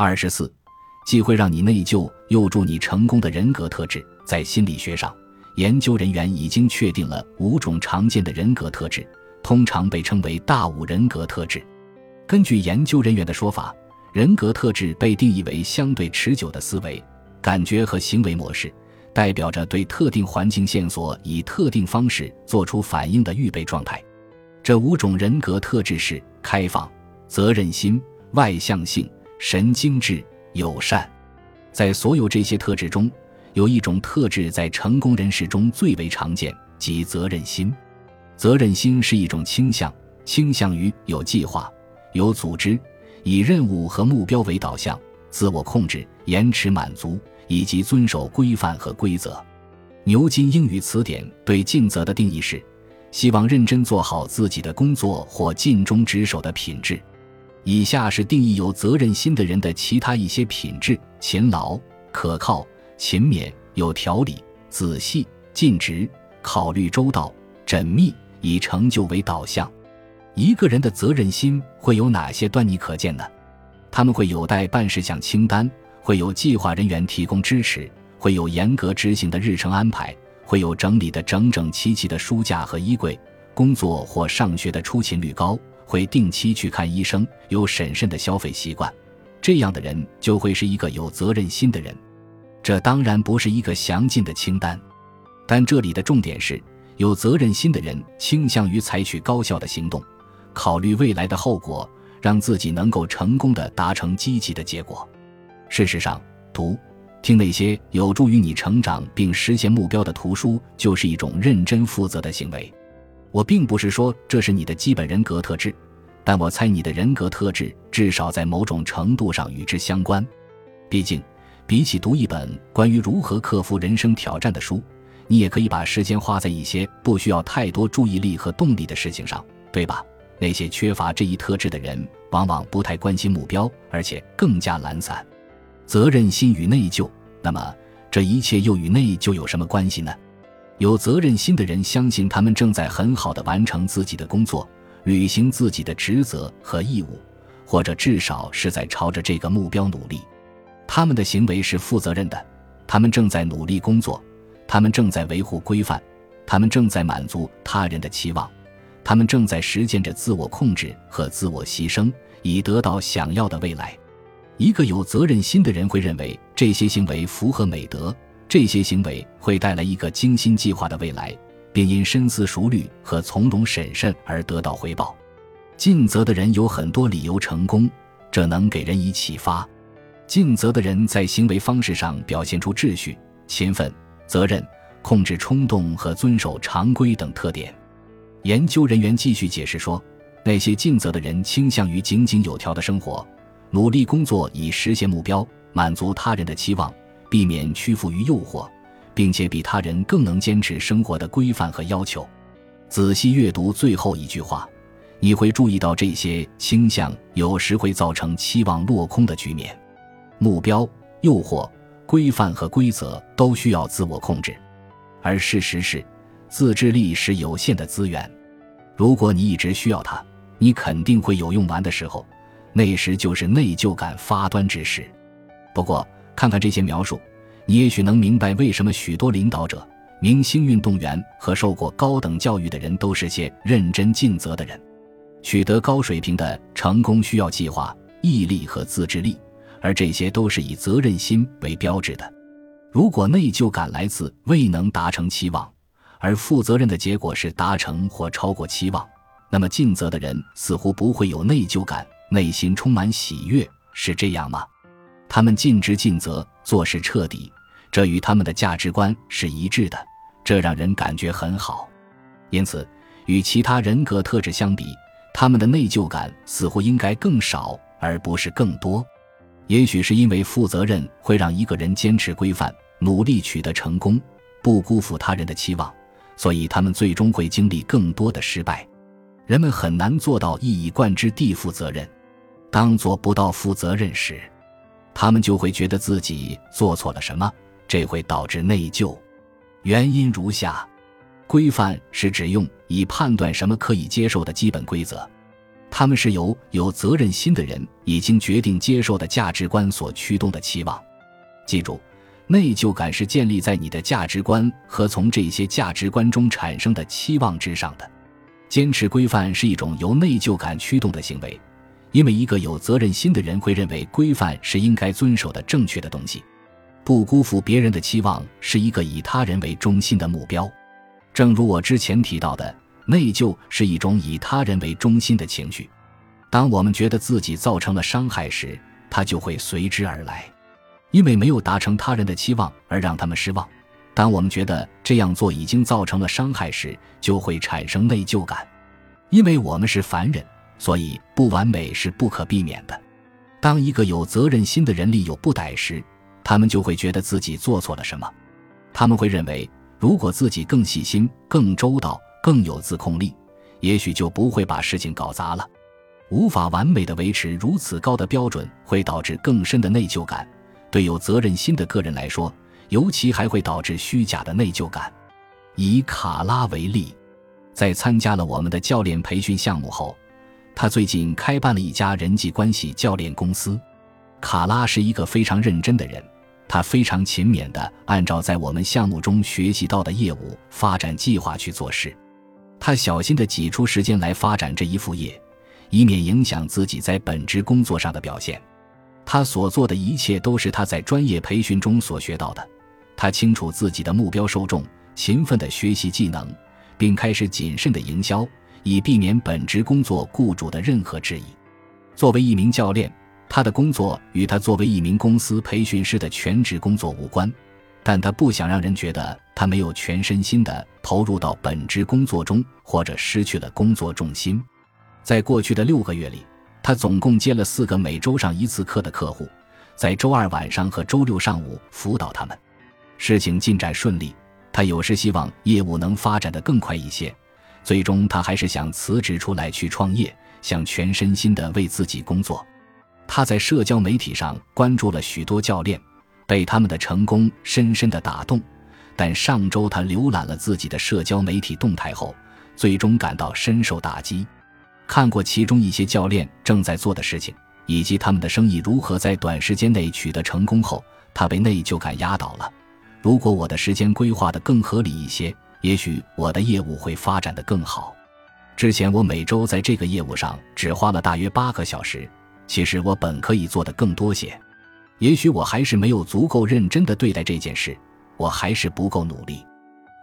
二十四，既会让你内疚，又助你成功的人格特质，在心理学上，研究人员已经确定了五种常见的人格特质，通常被称为大五人格特质。根据研究人员的说法，人格特质被定义为相对持久的思维、感觉和行为模式，代表着对特定环境线索以特定方式做出反应的预备状态。这五种人格特质是开放、责任心、外向性。神经质、友善，在所有这些特质中，有一种特质在成功人士中最为常见，即责任心。责任心是一种倾向，倾向于有计划、有组织，以任务和目标为导向，自我控制、延迟满足以及遵守规范和规则。牛津英语词典对尽责的定义是：希望认真做好自己的工作或尽忠职守的品质。以下是定义有责任心的人的其他一些品质：勤劳、可靠、勤勉、有条理、仔细、尽职、考虑周到、缜密，以成就为导向。一个人的责任心会有哪些端倪可见呢？他们会有待办事项清单，会有计划人员提供支持，会有严格执行的日程安排，会有整理的整整齐齐的书架和衣柜，工作或上学的出勤率高。会定期去看医生，有审慎的消费习惯，这样的人就会是一个有责任心的人。这当然不是一个详尽的清单，但这里的重点是，有责任心的人倾向于采取高效的行动，考虑未来的后果，让自己能够成功的达成积极的结果。事实上，读、听那些有助于你成长并实现目标的图书，就是一种认真负责的行为。我并不是说这是你的基本人格特质，但我猜你的人格特质至少在某种程度上与之相关。毕竟，比起读一本关于如何克服人生挑战的书，你也可以把时间花在一些不需要太多注意力和动力的事情上，对吧？那些缺乏这一特质的人，往往不太关心目标，而且更加懒散。责任心与内疚，那么这一切又与内疚有什么关系呢？有责任心的人相信他们正在很好的完成自己的工作，履行自己的职责和义务，或者至少是在朝着这个目标努力。他们的行为是负责任的，他们正在努力工作，他们正在维护规范，他们正在满足他人的期望，他们正在实践着自我控制和自我牺牲，以得到想要的未来。一个有责任心的人会认为这些行为符合美德。这些行为会带来一个精心计划的未来，并因深思熟虑和从容审慎而得到回报。尽责的人有很多理由成功，这能给人以启发。尽责的人在行为方式上表现出秩序、勤奋、责任、控制冲动和遵守常规等特点。研究人员继续解释说，那些尽责的人倾向于井井有条的生活，努力工作以实现目标，满足他人的期望。避免屈服于诱惑，并且比他人更能坚持生活的规范和要求。仔细阅读最后一句话，你会注意到这些倾向有时会造成期望落空的局面。目标、诱惑、规范和规则都需要自我控制，而事实是，自制力是有限的资源。如果你一直需要它，你肯定会有用完的时候，那时就是内疚感发端之时。不过，看看这些描述，你也许能明白为什么许多领导者、明星运动员和受过高等教育的人都是些认真尽责的人。取得高水平的成功需要计划、毅力和自制力，而这些都是以责任心为标志的。如果内疚感来自未能达成期望，而负责任的结果是达成或超过期望，那么尽责的人似乎不会有内疚感，内心充满喜悦，是这样吗？他们尽职尽责，做事彻底，这与他们的价值观是一致的，这让人感觉很好。因此，与其他人格特质相比，他们的内疚感似乎应该更少，而不是更多。也许是因为负责任会让一个人坚持规范，努力取得成功，不辜负他人的期望，所以他们最终会经历更多的失败。人们很难做到一以贯之地负责任。当做不到负责任时，他们就会觉得自己做错了什么，这会导致内疚。原因如下：规范是指用以判断什么可以接受的基本规则。他们是由有责任心的人已经决定接受的价值观所驱动的期望。记住，内疚感是建立在你的价值观和从这些价值观中产生的期望之上的。坚持规范是一种由内疚感驱动的行为，因为一个有责任心的人会认为规范是应该遵守的正确的东西。不辜负别人的期望是一个以他人为中心的目标。正如我之前提到的。内疚是一种以他人为中心的情绪，当我们觉得自己造成了伤害时，它就会随之而来，因为没有达成他人的期望而让他们失望。当我们觉得这样做已经造成了伤害时，就会产生内疚感，因为我们是凡人，所以不完美是不可避免的。当一个有责任心的人力有不逮时，他们就会觉得自己做错了什么，他们会认为，如果自己更细心、更周到。更有自控力，也许就不会把事情搞砸了。无法完美的维持如此高的标准，会导致更深的内疚感。对有责任心的个人来说，尤其还会导致虚假的内疚感。以卡拉为例，在参加了我们的教练培训项目后，他最近开办了一家人际关系教练公司。卡拉是一个非常认真的人。他非常勤勉地按照在我们项目中学习到的业务发展计划去做事。他小心地挤出时间来发展这一副业，以免影响自己在本职工作上的表现。他所做的一切都是他在专业培训中所学到的。他清楚自己的目标受众，勤奋地学习技能，并开始谨慎的营销，以避免本职工作雇主的任何质疑。作为一名教练，他的工作与他作为一名公司培训师的全职工作无关。但他不想让人觉得他没有全身心地投入到本职工作中，或者失去了工作重心。在过去的六个月里，他总共接了四个每周上一次课的客户，在周二晚上和周六上午辅导他们。事情进展顺利，他有时希望业务能发展得更快一些。最终，他还是想辞职出来去创业，想全身心的为自己工作。他在社交媒体上关注了许多教练。被他们的成功深深的打动，但上周他浏览了自己的社交媒体动态后，最终感到深受打击。看过其中一些教练正在做的事情，以及他们的生意如何在短时间内取得成功后，他被内疚感压倒了。如果我的时间规划的更合理一些，也许我的业务会发展的更好。之前我每周在这个业务上只花了大约八个小时，其实我本可以做的更多些。也许我还是没有足够认真的对待这件事，我还是不够努力。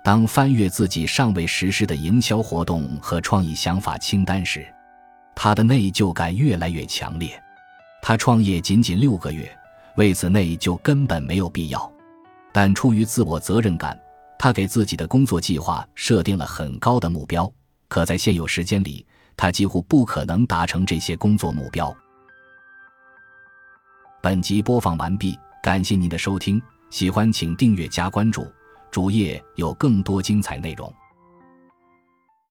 当翻阅自己尚未实施的营销活动和创意想法清单时，他的内疚感越来越强烈。他创业仅仅六个月，为此内疚根本没有必要。但出于自我责任感，他给自己的工作计划设定了很高的目标，可在现有时间里，他几乎不可能达成这些工作目标。本集播放完毕，感谢您的收听，喜欢请订阅加关注，主页有更多精彩内容。